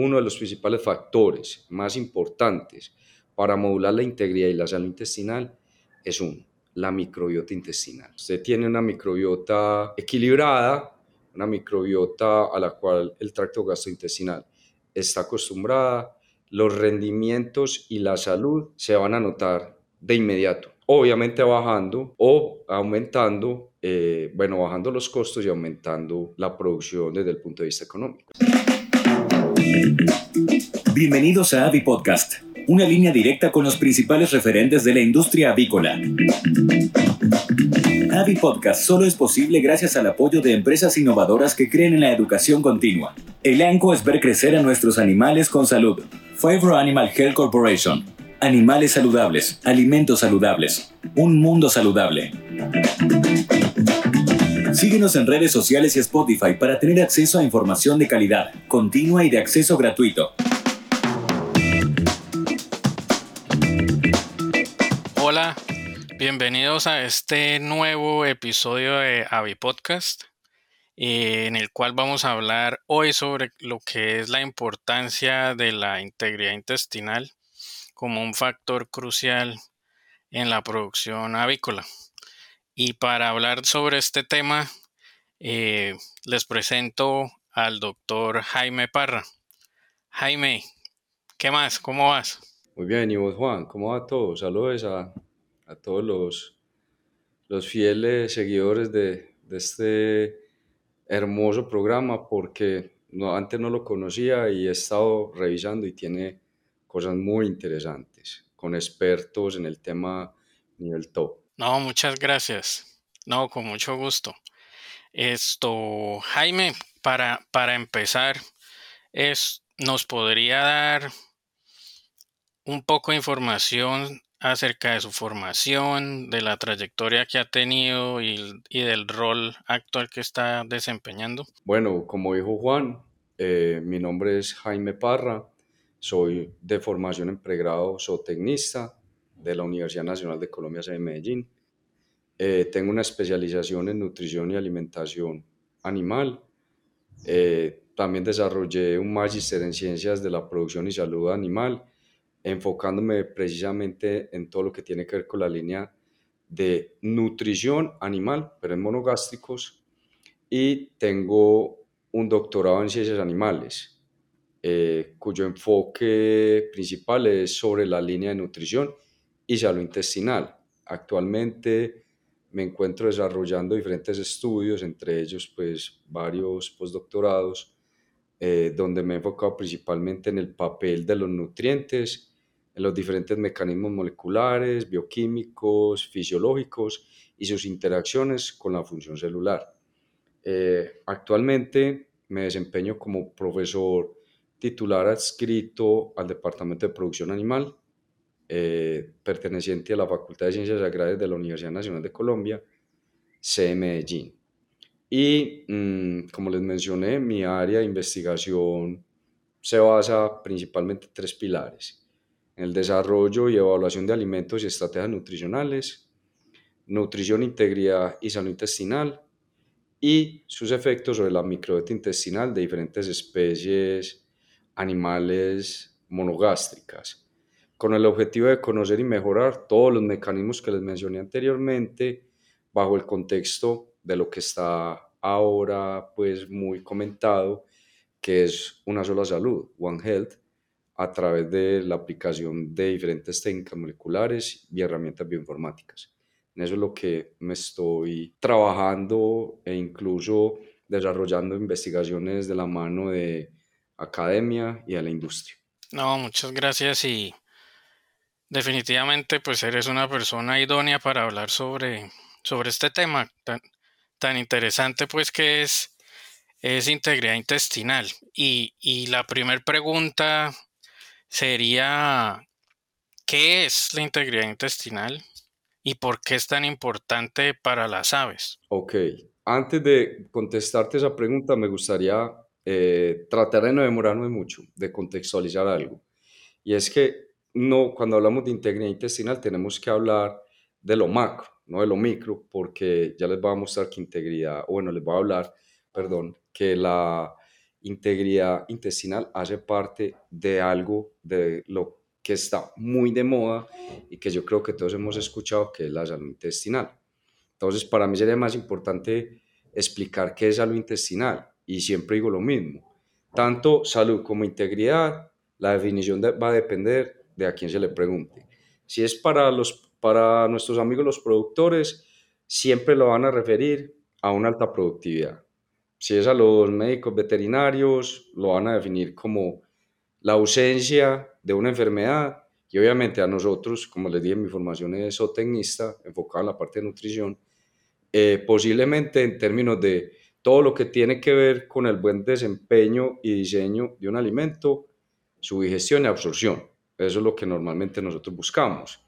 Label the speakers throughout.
Speaker 1: uno de los principales factores más importantes para modular la integridad y la salud intestinal es uno, la microbiota intestinal. Usted tiene una microbiota equilibrada, una microbiota a la cual el tracto gastrointestinal está acostumbrada, los rendimientos y la salud se van a notar de inmediato. Obviamente bajando o aumentando, eh, bueno, bajando los costos y aumentando la producción desde el punto de vista económico.
Speaker 2: Bienvenidos a Avi Podcast, una línea directa con los principales referentes de la industria avícola. Avi Podcast solo es posible gracias al apoyo de empresas innovadoras que creen en la educación continua. El ANCO es ver crecer a nuestros animales con salud. Favor Animal Health Corporation. Animales saludables, alimentos saludables, un mundo saludable. Síguenos en redes sociales y Spotify para tener acceso a información de calidad, continua y de acceso gratuito.
Speaker 3: Hola, bienvenidos a este nuevo episodio de Avi Podcast, eh, en el cual vamos a hablar hoy sobre lo que es la importancia de la integridad intestinal como un factor crucial en la producción avícola. Y para hablar sobre este tema, eh, les presento al doctor Jaime Parra. Jaime, ¿qué más? ¿Cómo vas?
Speaker 1: Muy bien, y vos Juan, ¿cómo va todo? Saludos a, a todos los, los fieles seguidores de, de este hermoso programa porque antes no lo conocía y he estado revisando y tiene cosas muy interesantes con expertos en el tema nivel top.
Speaker 3: No, muchas gracias. No, con mucho gusto. Esto, Jaime, para, para empezar, es, ¿nos podría dar un poco de información acerca de su formación, de la trayectoria que ha tenido y, del rol actual que está desempeñando?
Speaker 1: Bueno, como dijo Juan, eh, mi nombre es Jaime Parra, soy de formación en pregrado zootecnista de la Universidad Nacional de Colombia, de Medellín. Eh, tengo una especialización en nutrición y alimentación animal. Eh, también desarrollé un magíster en ciencias de la producción y salud animal, enfocándome precisamente en todo lo que tiene que ver con la línea de nutrición animal, pero en monogástricos. Y tengo un doctorado en ciencias animales, eh, cuyo enfoque principal es sobre la línea de nutrición y salud intestinal. Actualmente me encuentro desarrollando diferentes estudios, entre ellos pues varios postdoctorados, eh, donde me he enfocado principalmente en el papel de los nutrientes, en los diferentes mecanismos moleculares, bioquímicos, fisiológicos y sus interacciones con la función celular. Eh, actualmente me desempeño como profesor titular adscrito al Departamento de Producción Animal eh, perteneciente a la Facultad de Ciencias Agrarias de la Universidad Nacional de Colombia, C. Medellín. Y mm, como les mencioné, mi área de investigación se basa principalmente en tres pilares. En el desarrollo y evaluación de alimentos y estrategias nutricionales, nutrición, integridad y salud intestinal, y sus efectos sobre la microbiota intestinal de diferentes especies animales monogástricas con el objetivo de conocer y mejorar todos los mecanismos que les mencioné anteriormente bajo el contexto de lo que está ahora pues muy comentado, que es una sola salud, One Health, a través de la aplicación de diferentes técnicas moleculares y herramientas bioinformáticas. En eso es lo que me estoy trabajando e incluso desarrollando investigaciones de la mano de academia y a la industria.
Speaker 3: No, muchas gracias y Definitivamente, pues eres una persona idónea para hablar sobre, sobre este tema tan, tan interesante, pues que es, es integridad intestinal. Y, y la primera pregunta sería, ¿qué es la integridad intestinal y por qué es tan importante para las aves?
Speaker 1: Ok, antes de contestarte esa pregunta, me gustaría eh, tratar de no demorarme mucho, de contextualizar algo. Y es que no, cuando hablamos de integridad intestinal tenemos que hablar de lo macro, no de lo micro, porque ya les voy a mostrar que integridad, bueno, les voy a hablar, perdón, que la integridad intestinal hace parte de algo de lo que está muy de moda y que yo creo que todos hemos escuchado, que es la salud intestinal. Entonces, para mí sería más importante explicar qué es salud intestinal y siempre digo lo mismo. Tanto salud como integridad, la definición va a depender de a quién se le pregunte. Si es para, los, para nuestros amigos los productores, siempre lo van a referir a una alta productividad. Si es a los médicos veterinarios, lo van a definir como la ausencia de una enfermedad y obviamente a nosotros, como les dije, mi formación es zootecnista, enfocada en la parte de nutrición, eh, posiblemente en términos de todo lo que tiene que ver con el buen desempeño y diseño de un alimento, su digestión y absorción. Eso es lo que normalmente nosotros buscamos.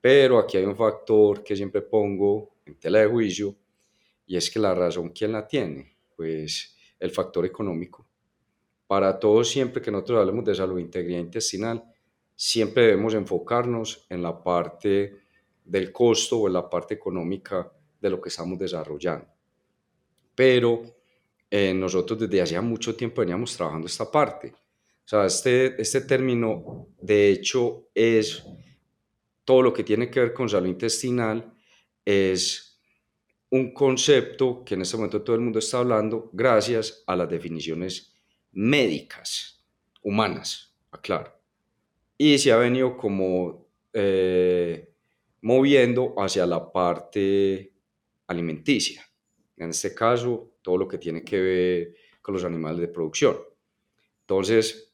Speaker 1: Pero aquí hay un factor que siempre pongo en tela de juicio y es que la razón, ¿quién la tiene? Pues el factor económico. Para todos, siempre que nosotros hablemos de salud integridad intestinal, siempre debemos enfocarnos en la parte del costo o en la parte económica de lo que estamos desarrollando. Pero eh, nosotros desde hacía mucho tiempo veníamos trabajando esta parte. Sea, este, este término, de hecho, es todo lo que tiene que ver con salud intestinal, es un concepto que en este momento todo el mundo está hablando gracias a las definiciones médicas, humanas, aclaro. Y se ha venido como eh, moviendo hacia la parte alimenticia. En este caso, todo lo que tiene que ver con los animales de producción. Entonces,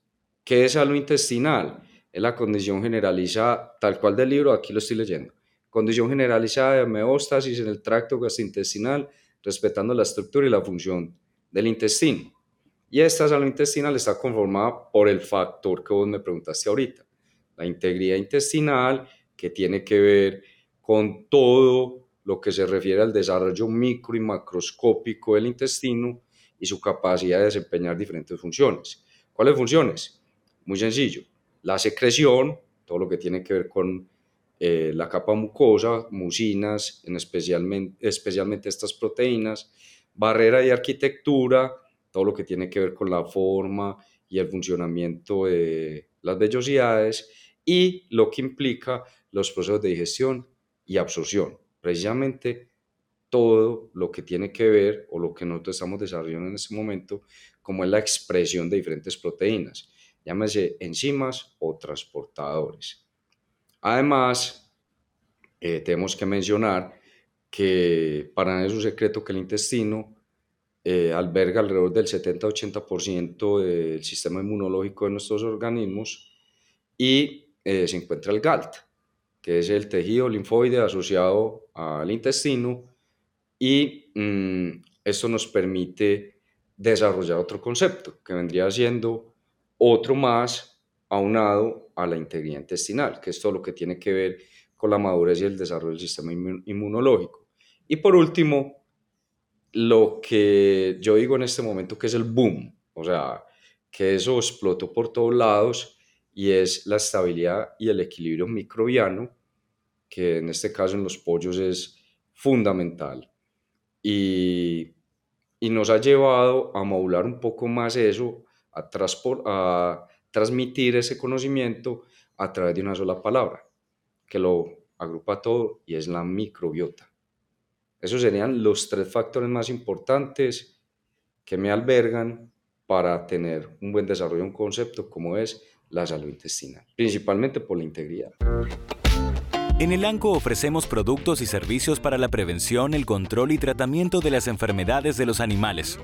Speaker 1: ¿Qué es salud intestinal? Es la condición generalizada, tal cual del libro, aquí lo estoy leyendo. Condición generalizada de homeostasis en el tracto gastrointestinal, respetando la estructura y la función del intestino. Y esta salud intestinal está conformada por el factor que vos me preguntaste ahorita, la integridad intestinal, que tiene que ver con todo lo que se refiere al desarrollo micro y macroscópico del intestino y su capacidad de desempeñar diferentes funciones. ¿Cuáles funciones? Muy sencillo. La secreción, todo lo que tiene que ver con eh, la capa mucosa, mucinas, en especialmente, especialmente estas proteínas, barrera y arquitectura, todo lo que tiene que ver con la forma y el funcionamiento de las vellosidades y lo que implica los procesos de digestión y absorción. Precisamente todo lo que tiene que ver o lo que nosotros estamos desarrollando en este momento, como es la expresión de diferentes proteínas llámese enzimas o transportadores. Además, eh, tenemos que mencionar que para nadie es un secreto que el intestino eh, alberga alrededor del 70-80% del sistema inmunológico de nuestros organismos y eh, se encuentra el GALT, que es el tejido linfoide asociado al intestino y mm, esto nos permite desarrollar otro concepto que vendría siendo otro más aunado a la integridad intestinal, que es todo lo que tiene que ver con la madurez y el desarrollo del sistema inmunológico. Y por último, lo que yo digo en este momento que es el boom, o sea, que eso explotó por todos lados y es la estabilidad y el equilibrio microbiano, que en este caso en los pollos es fundamental. Y, y nos ha llevado a modular un poco más eso a, a transmitir ese conocimiento a través de una sola palabra, que lo agrupa todo y es la microbiota. Esos serían los tres factores más importantes que me albergan para tener un buen desarrollo de un concepto como es la salud intestinal, principalmente por la integridad.
Speaker 2: En el ANCO ofrecemos productos y servicios para la prevención, el control y tratamiento de las enfermedades de los animales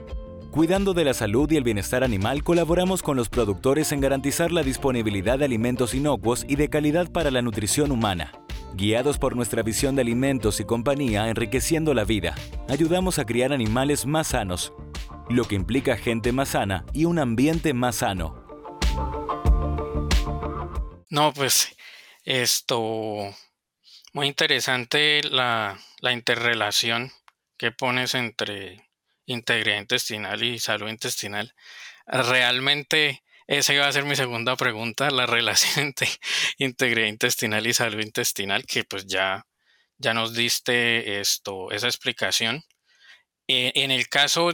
Speaker 2: Cuidando de la salud y el bienestar animal, colaboramos con los productores en garantizar la disponibilidad de alimentos inocuos y de calidad para la nutrición humana. Guiados por nuestra visión de alimentos y compañía enriqueciendo la vida, ayudamos a criar animales más sanos, lo que implica gente más sana y un ambiente más sano.
Speaker 3: No, pues esto, muy interesante la, la interrelación que pones entre integridad intestinal y salud intestinal. Realmente esa iba a ser mi segunda pregunta, la relación entre integridad intestinal y salud intestinal, que pues ya, ya nos diste esto, esa explicación. Eh, en el caso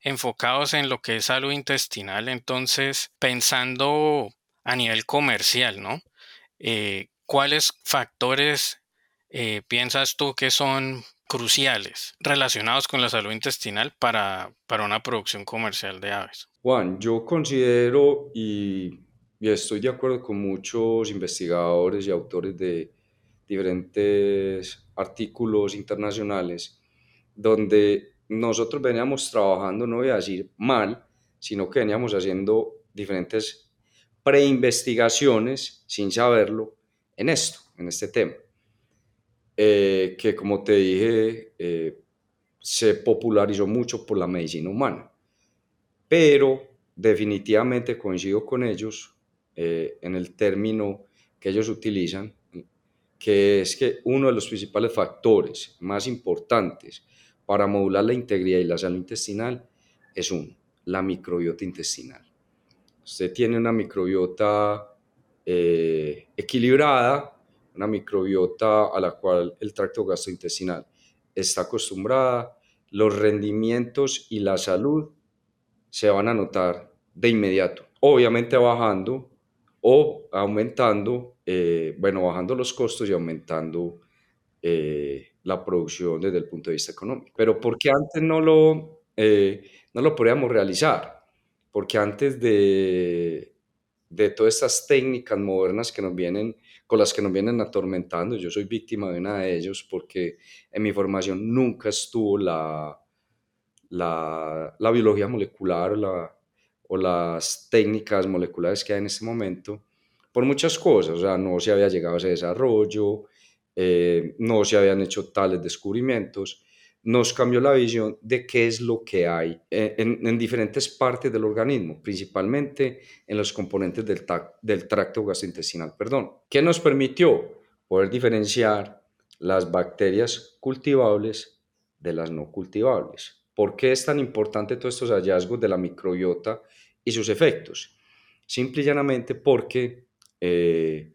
Speaker 3: enfocados en lo que es salud intestinal, entonces pensando a nivel comercial, ¿no? Eh, ¿Cuáles factores eh, piensas tú que son cruciales relacionados con la salud intestinal para, para una producción comercial de aves?
Speaker 1: Juan, yo considero y, y estoy de acuerdo con muchos investigadores y autores de diferentes artículos internacionales donde nosotros veníamos trabajando, no voy a decir mal, sino que veníamos haciendo diferentes preinvestigaciones sin saberlo en esto, en este tema. Eh, que como te dije, eh, se popularizó mucho por la medicina humana. Pero definitivamente coincido con ellos eh, en el término que ellos utilizan, que es que uno de los principales factores más importantes para modular la integridad y la salud intestinal es uno, la microbiota intestinal. Usted tiene una microbiota equilibrada, una microbiota a la cual el tracto gastrointestinal está acostumbrada, los rendimientos y la salud se van a notar de inmediato, obviamente bajando o aumentando, eh, bueno, bajando los costos y aumentando eh, la producción desde el punto de vista económico. Pero ¿por qué antes no lo, eh, no lo podíamos realizar? Porque antes de, de todas estas técnicas modernas que nos vienen con las que nos vienen atormentando. Yo soy víctima de una de ellos porque en mi formación nunca estuvo la, la, biología molecular o, la, o las técnicas moleculares que hay en este momento por muchas cosas. O sea, no se había llegado a ese desarrollo, eh, no se habían hecho tales descubrimientos nos cambió la visión de qué es lo que hay en, diferentes partes del organismo, principalmente en los componentes del, del tracto gastrointestinal. Perdón. ¿Qué nos permitió poder diferenciar las bacterias cultivables de las no cultivables? ¿Por qué es tan importante todos estos hallazgos de la microbiota y sus efectos? Simple y llanamente porque eh,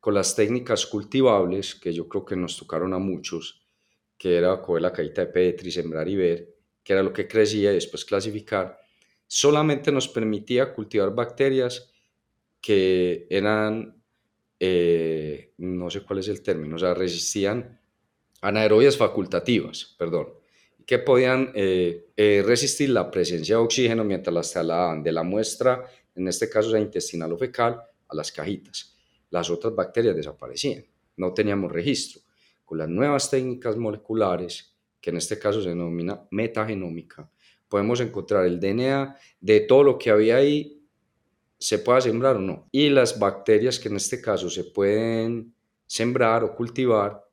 Speaker 1: con las técnicas cultivables, que yo creo que nos tocaron a muchos, que era coger la cajita de Petri, sembrar y ver, que era lo que crecía y después clasificar, solamente nos permitía cultivar bacterias que eran, eh, no sé cuál es el término, o sea, resistían anaerobias facultativas, perdón, que podían eh, eh, resistir la presencia de oxígeno mientras las trasladaban de la muestra, en este caso la intestinal o fecal, a las cajitas. Las otras bacterias desaparecían, no teníamos registro con las nuevas técnicas moleculares, que en este caso se denomina metagenómica, podemos encontrar el DNA de todo lo que había ahí, se pueda sembrar o no. Y las bacterias que en este caso se pueden sembrar o cultivar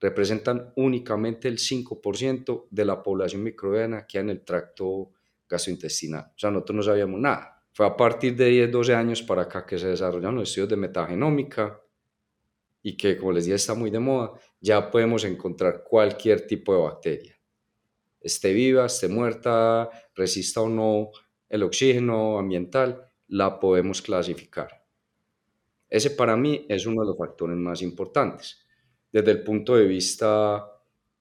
Speaker 1: representan únicamente el 5% de la población microbiana que hay en el tracto gastrointestinal. O sea, nosotros no sabíamos nada. Fue a partir de 10, 12 años para acá que se desarrollaron los estudios de metagenómica y que, como les dije, está muy de moda, ya podemos encontrar cualquier tipo de bacteria. Esté viva, esté muerta, resista o no el oxígeno ambiental, la podemos clasificar. Ese para mí es uno de los factores más importantes desde el punto de vista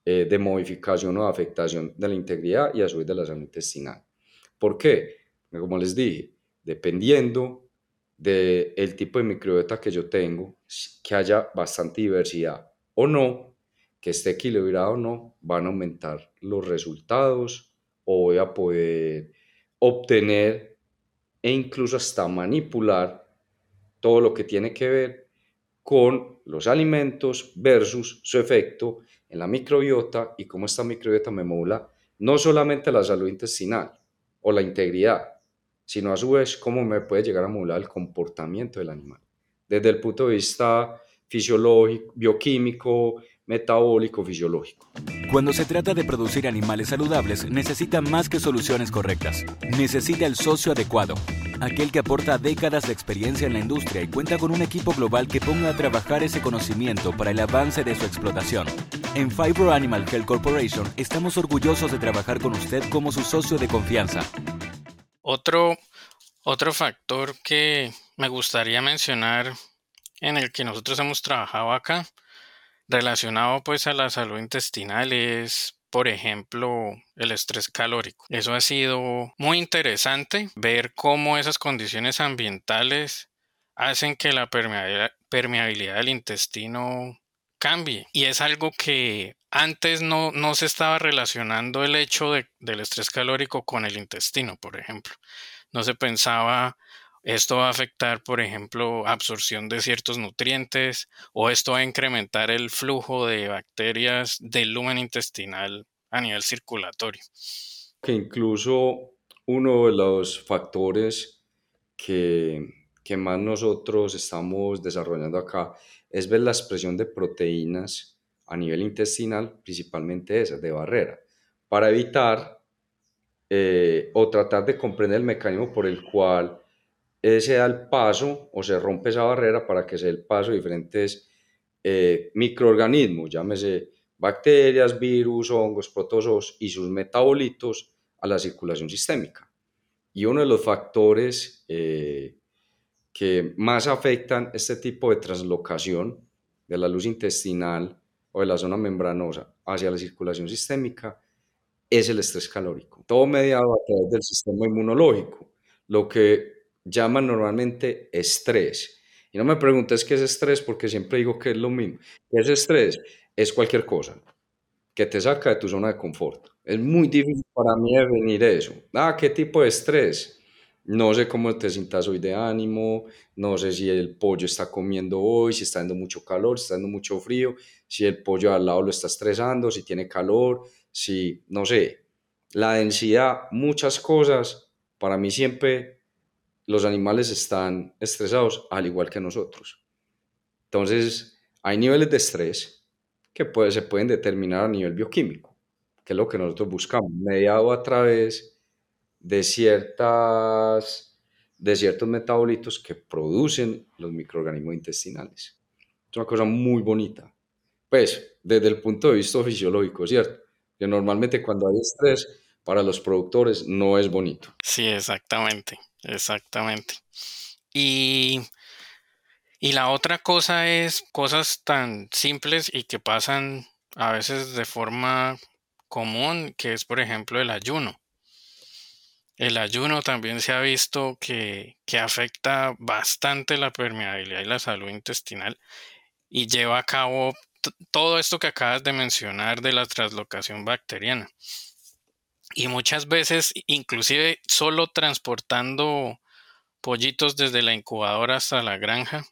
Speaker 1: eh, de modificación o afectación de la integridad y a su vez de la salud intestinal. ¿Por qué? Como les dije, dependiendo del tipo de microbiota que yo tengo, que haya bastante diversidad o no, que esté equilibrado o no, van a aumentar los resultados o voy a poder obtener e incluso hasta manipular todo lo que tiene que ver con los alimentos versus su efecto en la microbiota y cómo esta microbiota me modula no solamente la salud intestinal o la integridad, sino a su vez cómo me puede llegar a modular el comportamiento del animal. Desde el punto de vista fisiológico, bioquímico, metabólico, fisiológico.
Speaker 2: Cuando se trata de producir animales saludables, necesita más que soluciones correctas. Necesita el socio adecuado, aquel que aporta décadas de experiencia en la industria y cuenta con un equipo global que ponga a trabajar ese conocimiento para el avance de su explotación. En Fibro Animal Health Corporation estamos orgullosos de trabajar con usted como su socio de confianza.
Speaker 3: Otro, otro factor que me gustaría mencionar en el que nosotros hemos trabajado acá, relacionado pues a la salud intestinal, es por ejemplo, el estrés calórico. Eso ha sido muy interesante ver cómo esas condiciones ambientales hacen que la permeabilidad, del intestino cambie. Y es algo que antes no, no se estaba relacionando el hecho del estrés calórico con el intestino, por ejemplo. No se pensaba esto va a afectar, por ejemplo, absorción de ciertos nutrientes o esto va a incrementar el flujo de bacterias del lumen intestinal a nivel circulatorio.
Speaker 1: Que incluso uno de los factores que, que más nosotros estamos desarrollando acá es ver la expresión de proteínas a nivel intestinal, principalmente esas de barrera, para evitar eh, o tratar de comprender el mecanismo por el cual se da el paso o se rompe esa barrera para que se dé el paso a diferentes eh, microorganismos, llámese bacterias, virus, hongos, protozoos y sus metabolitos a la circulación sistémica. Y uno de los factores eh, que más afectan este tipo de translocación de la luz intestinal o de la zona membranosa hacia la circulación sistémica es el estrés calórico, todo mediado a través del sistema inmunológico, lo que llaman normalmente estrés. Y no me preguntes qué es estrés porque siempre digo que es lo mismo. ¿Qué es estrés? Es cualquier cosa que te saca de tu zona de confort. Es muy difícil para mí definir eso. Ah, ¿qué tipo de estrés? No sé cómo te sientas hoy de ánimo, no sé si el pollo está comiendo hoy, si está dando mucho calor, si está dando mucho frío, si el pollo al lado lo está estresando, si tiene calor, si, no sé, la densidad, muchas cosas, para mí siempre los animales están estresados al igual que nosotros. Entonces, hay niveles de estrés que se pueden determinar a nivel bioquímico, que es lo que nosotros buscamos, mediado a través de, ciertas, de ciertos metabolitos que producen los microorganismos intestinales. Es una cosa muy bonita. Pues, desde el punto de vista fisiológico, ¿cierto? Que normalmente cuando hay estrés, para los productores no es bonito.
Speaker 3: Sí, exactamente. Exactamente. Y, y la otra cosa es cosas tan simples y que pasan a veces de forma común, que es por ejemplo el ayuno. El ayuno también se ha visto que, que afecta bastante la permeabilidad y la salud intestinal y lleva a cabo todo esto que acabas de mencionar de la translocación bacteriana. Y muchas veces, inclusive solo transportando pollitos desde la incubadora hasta la granja,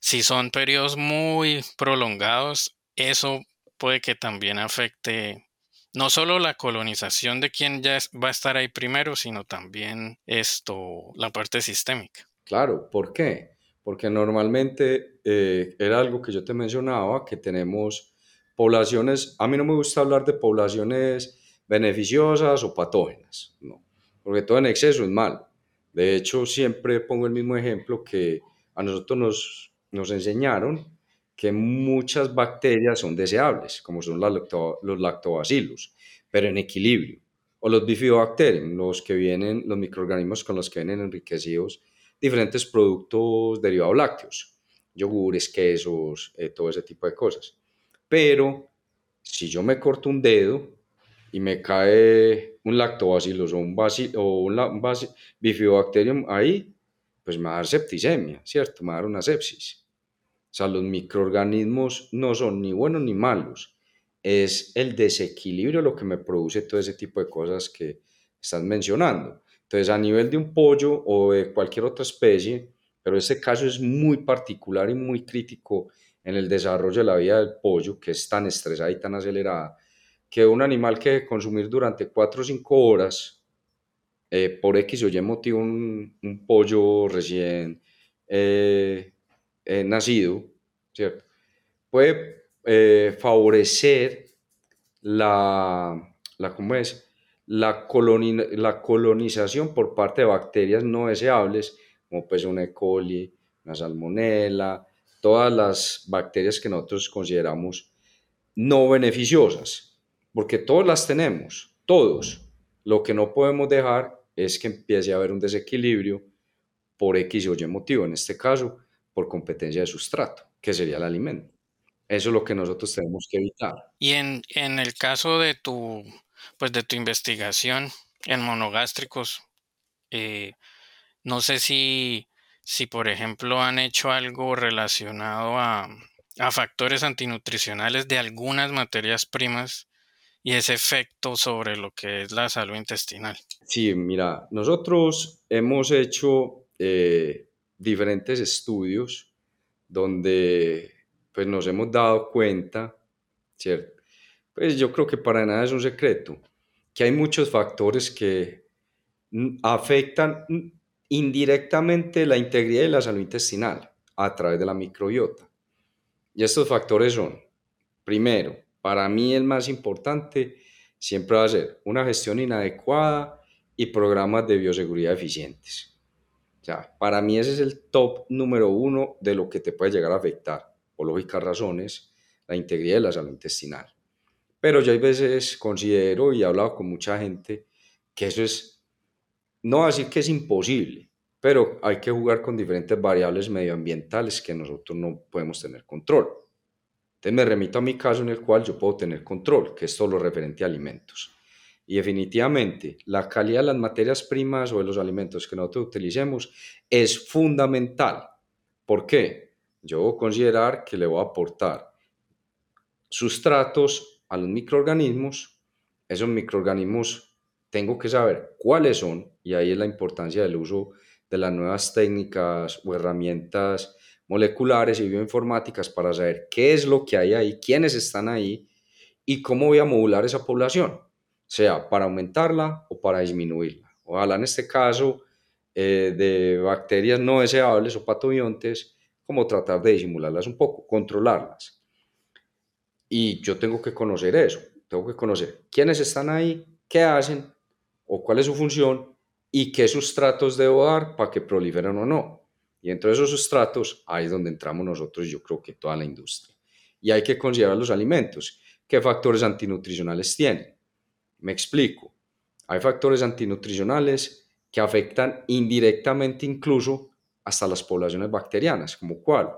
Speaker 3: si son periodos muy prolongados, eso puede que también afecte no solo la colonización de quien ya va a estar ahí primero, sino también esto, la parte sistémica.
Speaker 1: Claro, ¿por qué? Porque normalmente eh, era algo que yo te mencionaba, que tenemos poblaciones, a mí no me gusta hablar de poblaciones beneficiosas o patógenas, no, porque todo en exceso es malo. De hecho, siempre pongo el mismo ejemplo que a nosotros nos, enseñaron que muchas bacterias son deseables, como son los lactobacillus, pero en equilibrio, o los bifidobacterium, los que vienen, los microorganismos con los que vienen enriquecidos diferentes productos derivados lácteos, yogures, quesos, eh, todo ese tipo de cosas. Pero si yo me corto un dedo, y me cae un lactobacillus o un, o un bifidobacterium ahí, pues me va a dar septicemia, ¿cierto? Me va a dar una sepsis. O sea, los microorganismos no son ni buenos ni malos. Es el desequilibrio lo que me produce todo ese tipo de cosas que estás mencionando. Entonces, a nivel de un pollo o de cualquier otra especie, pero este caso es muy particular y muy crítico en el desarrollo de la vida del pollo, que es tan estresada y tan acelerada, que un animal que consumir durante 4 o 5 horas eh, por X o Y motivo un, pollo recién eh, eh, nacido, ¿cierto? Puede favorecer la, la, ¿cómo es? La, la colonización por parte de bacterias no deseables, como pues una E. coli, una salmonella, todas las bacterias que nosotros consideramos no beneficiosas porque todos las tenemos, todos. Lo que no podemos dejar es que empiece a haber un desequilibrio por X o Y motivo, en este caso por competencia de sustrato, que sería el alimento. Eso es lo que nosotros tenemos que evitar.
Speaker 3: Y en, en el caso de tu, pues de tu investigación en monogástricos, eh, no sé si, si, por ejemplo, han hecho algo relacionado a, a factores antinutricionales de algunas materias primas y ese efecto sobre lo que es la salud intestinal.
Speaker 1: Sí, mira, nosotros hemos hecho eh, diferentes estudios donde pues nos hemos dado cuenta, ¿cierto? Pues yo creo que para nada es un secreto, que hay muchos factores que afectan indirectamente la integridad y la salud intestinal a través de la microbiota. Y estos factores son, primero, para mí el más importante siempre va a ser una gestión inadecuada y programas de bioseguridad eficientes. O sea, para mí ese es el top número uno de lo que te puede llegar a afectar, por lógicas razones, la integridad de la salud intestinal. Pero yo hay veces considero y he hablado con mucha gente que eso es, no a decir que es imposible, pero hay que jugar con diferentes variables medioambientales que nosotros no podemos tener control. Entonces me remito a mi caso en el cual yo puedo tener control, que es todo lo referente a alimentos. Y definitivamente la calidad de las materias primas o de los alimentos que nosotros utilicemos es fundamental. ¿Por qué? Yo voy a considerar que le voy a aportar sustratos a los microorganismos. Esos microorganismos tengo que saber cuáles son y ahí es la importancia del uso de las nuevas técnicas o herramientas moleculares y bioinformáticas para saber qué es lo que hay ahí, quiénes están ahí y cómo voy a modular esa población, sea para aumentarla o para disminuirla. Ojalá en este caso eh, de bacterias no deseables o patobiontes, como tratar de disimularlas un poco, controlarlas. Y yo tengo que conocer eso, tengo que conocer quiénes están ahí, qué hacen o cuál es su función y qué sustratos debo dar para que proliferen o no. Y dentro de esos sustratos, ahí es donde entramos nosotros, yo creo que toda la industria. Y hay que considerar los alimentos. ¿Qué factores antinutricionales tienen? Me explico. Hay factores antinutricionales que afectan indirectamente incluso hasta las poblaciones bacterianas, como cuál.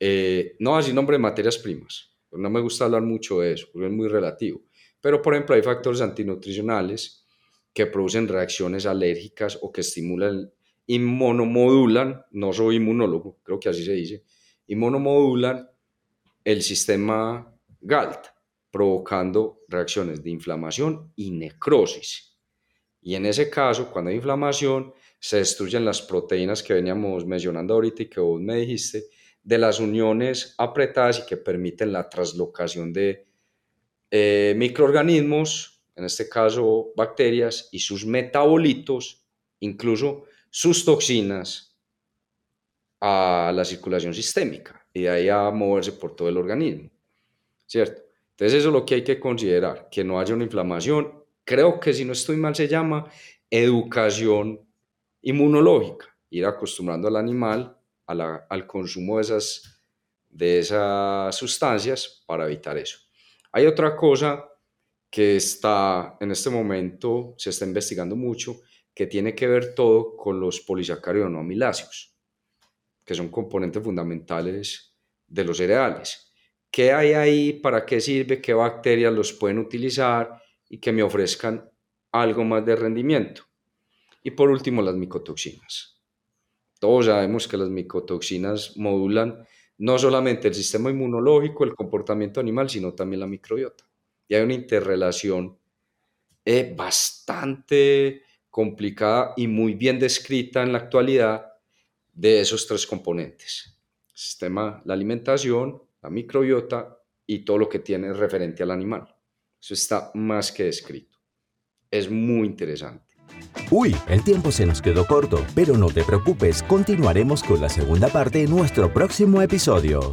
Speaker 1: Eh, no así nombre de materias primas. No me gusta hablar mucho de eso, porque es muy relativo. Pero, por ejemplo, hay factores antinutricionales que producen reacciones alérgicas o que estimulan inmunomodulan, no soy inmunólogo, creo que así se dice, inmunomodulan el sistema GALT, provocando reacciones de inflamación y necrosis. Y en ese caso, cuando hay inflamación, se destruyen las proteínas que veníamos mencionando ahorita y que vos me dijiste, de las uniones apretadas y que permiten la traslocación de eh, microorganismos, en este caso bacterias, y sus metabolitos, incluso sus toxinas a la circulación sistémica y de ahí a moverse por todo el organismo, ¿cierto? Entonces eso es lo que hay que considerar, que no haya una inflamación. Creo que si no estoy mal se llama educación inmunológica, ir acostumbrando al animal al consumo de esas, de esas sustancias para evitar eso. Hay otra cosa que está en este momento, se está investigando mucho, que tiene que ver todo con los polisacáridos no que son componentes fundamentales de los cereales. ¿Qué hay ahí? ¿Para qué sirve? ¿Qué bacterias los pueden utilizar? Y que me ofrezcan algo más de rendimiento. Y por último, las micotoxinas. Todos sabemos que las micotoxinas modulan no solamente el sistema inmunológico, el comportamiento animal, sino también la microbiota. Y hay una interrelación eh, bastante complicada y muy bien descrita en la actualidad de esos tres componentes. sistema, la alimentación, la microbiota y todo lo que tiene referente al animal. Eso está más que descrito. Es muy interesante.
Speaker 4: Uy, el tiempo se nos quedó corto, pero no te preocupes, continuaremos con la segunda parte en nuestro próximo episodio.